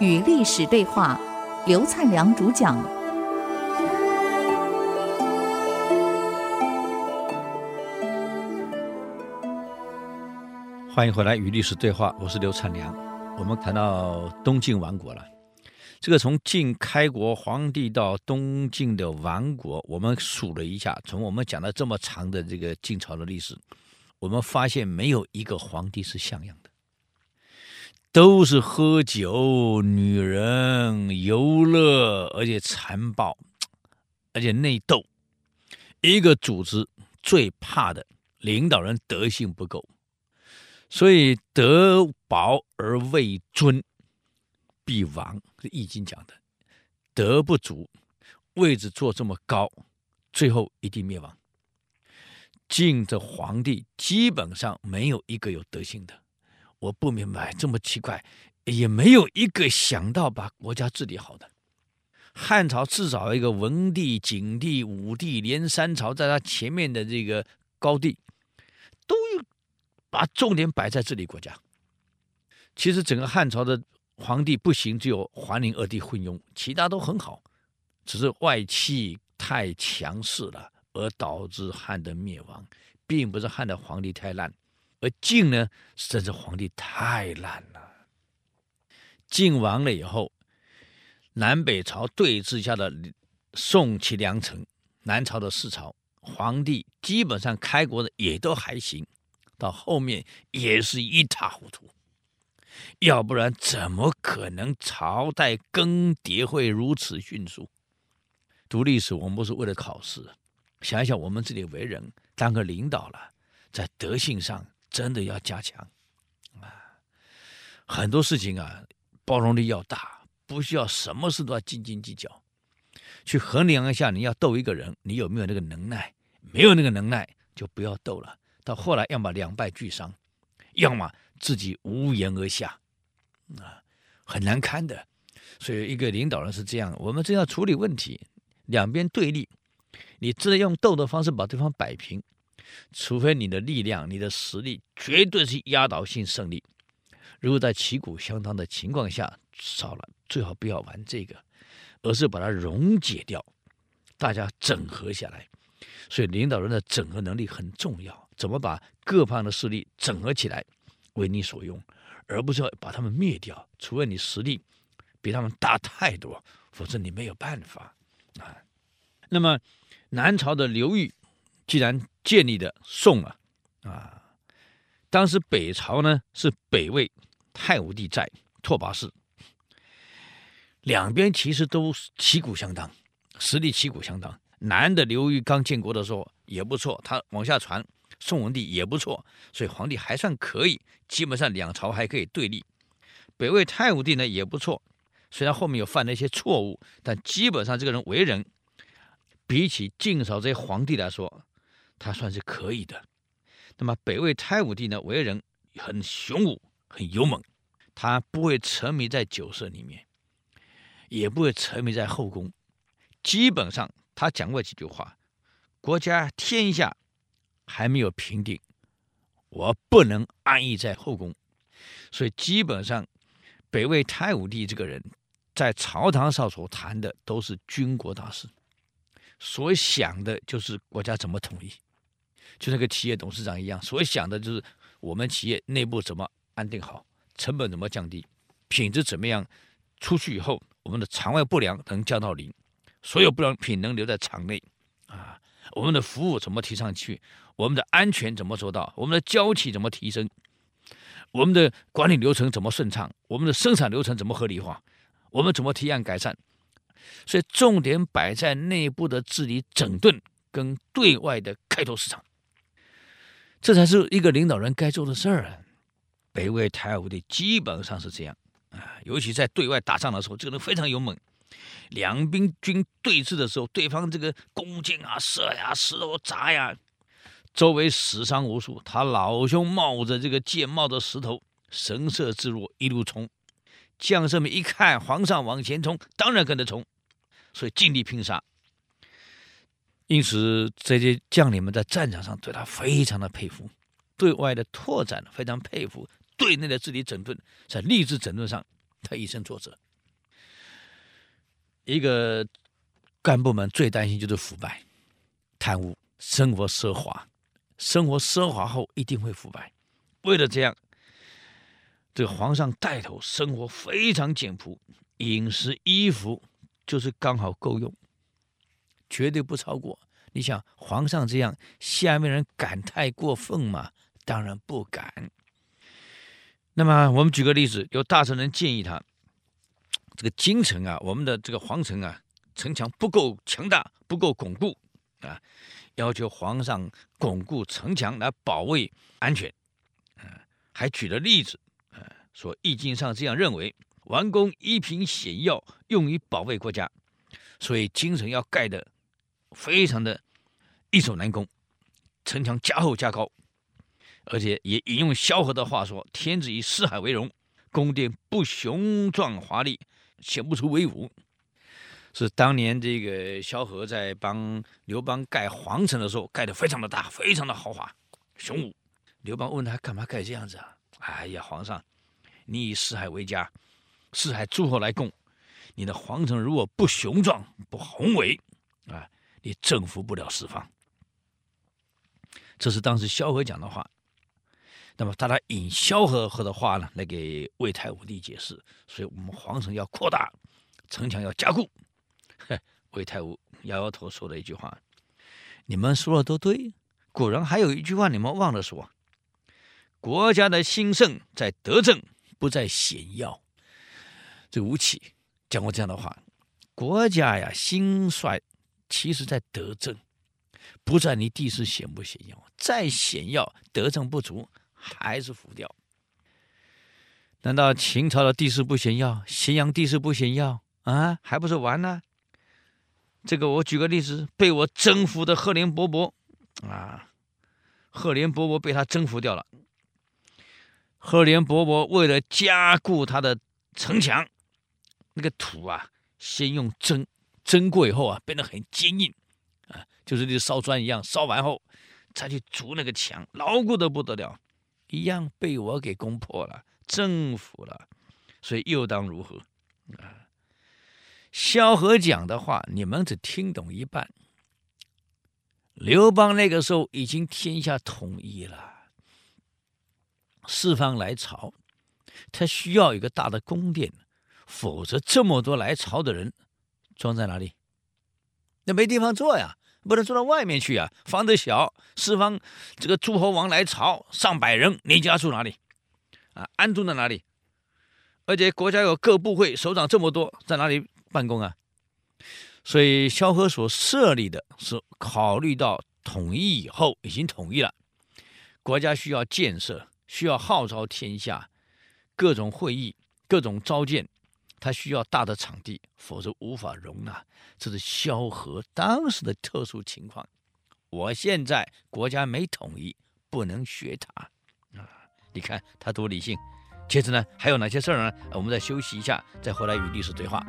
与历史对话，刘灿良主讲。欢迎回来与历史对话，我是刘灿良。我们谈到东晋亡国了，这个从晋开国皇帝到东晋的亡国，我们数了一下，从我们讲了这么长的这个晋朝的历史，我们发现没有一个皇帝是像样的。都是喝酒、女人、游乐，而且残暴，而且内斗。一个组织最怕的领导人德性不够，所以德薄而位尊，必亡。是《易经》讲的，德不足，位置坐这么高，最后一定灭亡。晋的皇帝基本上没有一个有德性的。我不明白，这么奇怪，也没有一个想到把国家治理好的。汉朝至少一个文帝、景帝、武帝，连三朝在他前面的这个高帝，都有把重点摆在治理国家。其实整个汉朝的皇帝不行，只有桓灵二帝昏庸，其他都很好，只是外戚太强势了，而导致汉的灭亡，并不是汉的皇帝太烂。而晋呢，甚至皇帝太烂了。晋亡了以后，南北朝对峙下的宋齐梁陈，南朝的四朝皇帝基本上开国的也都还行，到后面也是一塌糊涂。要不然怎么可能朝代更迭会如此迅速？读历史，我们不是为了考试，想一想我们自己为人，当个领导了，在德性上。真的要加强啊！很多事情啊，包容力要大，不需要什么事都要斤斤计较。去衡量一下，你要斗一个人，你有没有那个能耐？没有那个能耐，就不要斗了。到后来，要么两败俱伤，要么自己无言而下，啊，很难堪的。所以，一个领导人是这样，我们这要处理问题，两边对立，你只能用斗的方式把对方摆平。除非你的力量、你的实力绝对是压倒性胜利，如果在旗鼓相当的情况下，少了最好不要玩这个，而是把它溶解掉，大家整合下来。所以领导人的整合能力很重要，怎么把各方的势力整合起来为你所用，而不是要把他们灭掉。除非你实力比他们大太多，否则你没有办法啊。那么南朝的刘裕。既然建立的宋啊，啊，当时北朝呢是北魏太武帝在拓跋氏，两边其实都旗鼓相当，实力旗鼓相当。南的刘裕刚建国的时候也不错，他往下传，宋文帝也不错，所以皇帝还算可以，基本上两朝还可以对立。北魏太武帝呢也不错，虽然后面有犯了一些错误，但基本上这个人为人，比起晋朝这些皇帝来说。他算是可以的。那么北魏太武帝呢，为人很雄武、很勇猛，他不会沉迷在酒色里面，也不会沉迷在后宫。基本上，他讲过几句话：国家天下还没有平定，我不能安逸在后宫。所以，基本上，北魏太武帝这个人，在朝堂上所谈的都是军国大事，所想的就是国家怎么统一。就那个企业董事长一样，所想的就是我们企业内部怎么安定好，成本怎么降低，品质怎么样，出去以后我们的场外不良能降到零，所有不良品能留在场内，啊，我们的服务怎么提上去，我们的安全怎么做到，我们的交期怎么提升，我们的管理流程怎么顺畅，我们的生产流程怎么合理化，我们怎么提案改善，所以重点摆在内部的治理整顿跟对外的开拓市场。这才是一个领导人该做的事儿啊！北魏太武帝基本上是这样啊，尤其在对外打仗的时候，这个人非常勇猛。两兵军对峙的时候，对方这个弓箭啊、射呀、石头砸呀，周围死伤无数。他老兄冒着这个箭，冒着石头，神色自若，一路冲。将士们一看皇上往前冲，当然跟着冲，所以尽力拼杀。因此，这些将领们在战场上对他非常的佩服，对外的拓展非常佩服，对内的治理整顿，在吏治整顿上，他以身作则。一个干部们最担心就是腐败、贪污、生活奢华。生活奢华后一定会腐败。为了这样，这个皇上带头生活非常简朴，饮食、衣服就是刚好够用，绝对不超过。你想皇上这样，下面人敢太过分吗？当然不敢。那么我们举个例子，有大臣人建议他。这个京城啊，我们的这个皇城啊，城墙不够强大，不够巩固啊，要求皇上巩固城墙来保卫安全。啊，还举了例子，说《易经》上这样认为：王公一品险要，用于保卫国家，所以京城要盖得非常的易守难攻，城墙加厚加高，而且也引用萧何的话说：“天子以四海为荣，宫殿不雄壮华丽。”显不出威武，是当年这个萧何在帮刘邦盖皇城的时候，盖得非常的大，非常的豪华雄武。刘邦问他干嘛盖这样子啊？哎呀，皇上，你以四海为家，四海诸侯来攻，你的皇城如果不雄壮、不宏伟啊，你征服不了四方。这是当时萧何讲的话。那么他来引萧何和的话呢，来给魏太武帝解释。所以我们皇城要扩大，城墙要加固。魏太武摇摇头说了一句话：“你们说的都对，果然还有一句话你们忘了说：国家的兴盛在德政，不在险要。”这吴起讲过这样的话：国家呀兴衰，其实在德政，不在你地势险不险要。再险要，德政不足。还是浮掉？难道秦朝的地势不险要，咸阳地势不险要啊？还不是完呢？这个我举个例子，被我征服的赫连勃勃啊，赫连勃勃被他征服掉了。赫连勃勃为了加固他的城墙，那个土啊，先用蒸蒸过以后啊，变得很坚硬啊，就是那烧砖一样，烧完后再去筑那个墙，牢固的不得了。一样被我给攻破了，征服了，所以又当如何？啊，萧何讲的话，你们只听懂一半。刘邦那个时候已经天下统一了，四方来朝，他需要一个大的宫殿，否则这么多来朝的人装在哪里？那没地方坐呀。不能坐到外面去啊！房子小，四方这个诸侯王来朝，上百人，你家住哪里？啊，安住在哪里？而且国家有各部会，首长这么多，在哪里办公啊？所以萧何所设立的是考虑到统一以后已经统一了，国家需要建设，需要号召天下，各种会议，各种召见。他需要大的场地，否则无法容纳。这是萧何当时的特殊情况。我现在国家没统一，不能学他啊！你看他多理性。接着呢，还有哪些事儿呢？我们再休息一下，再回来与历史对话。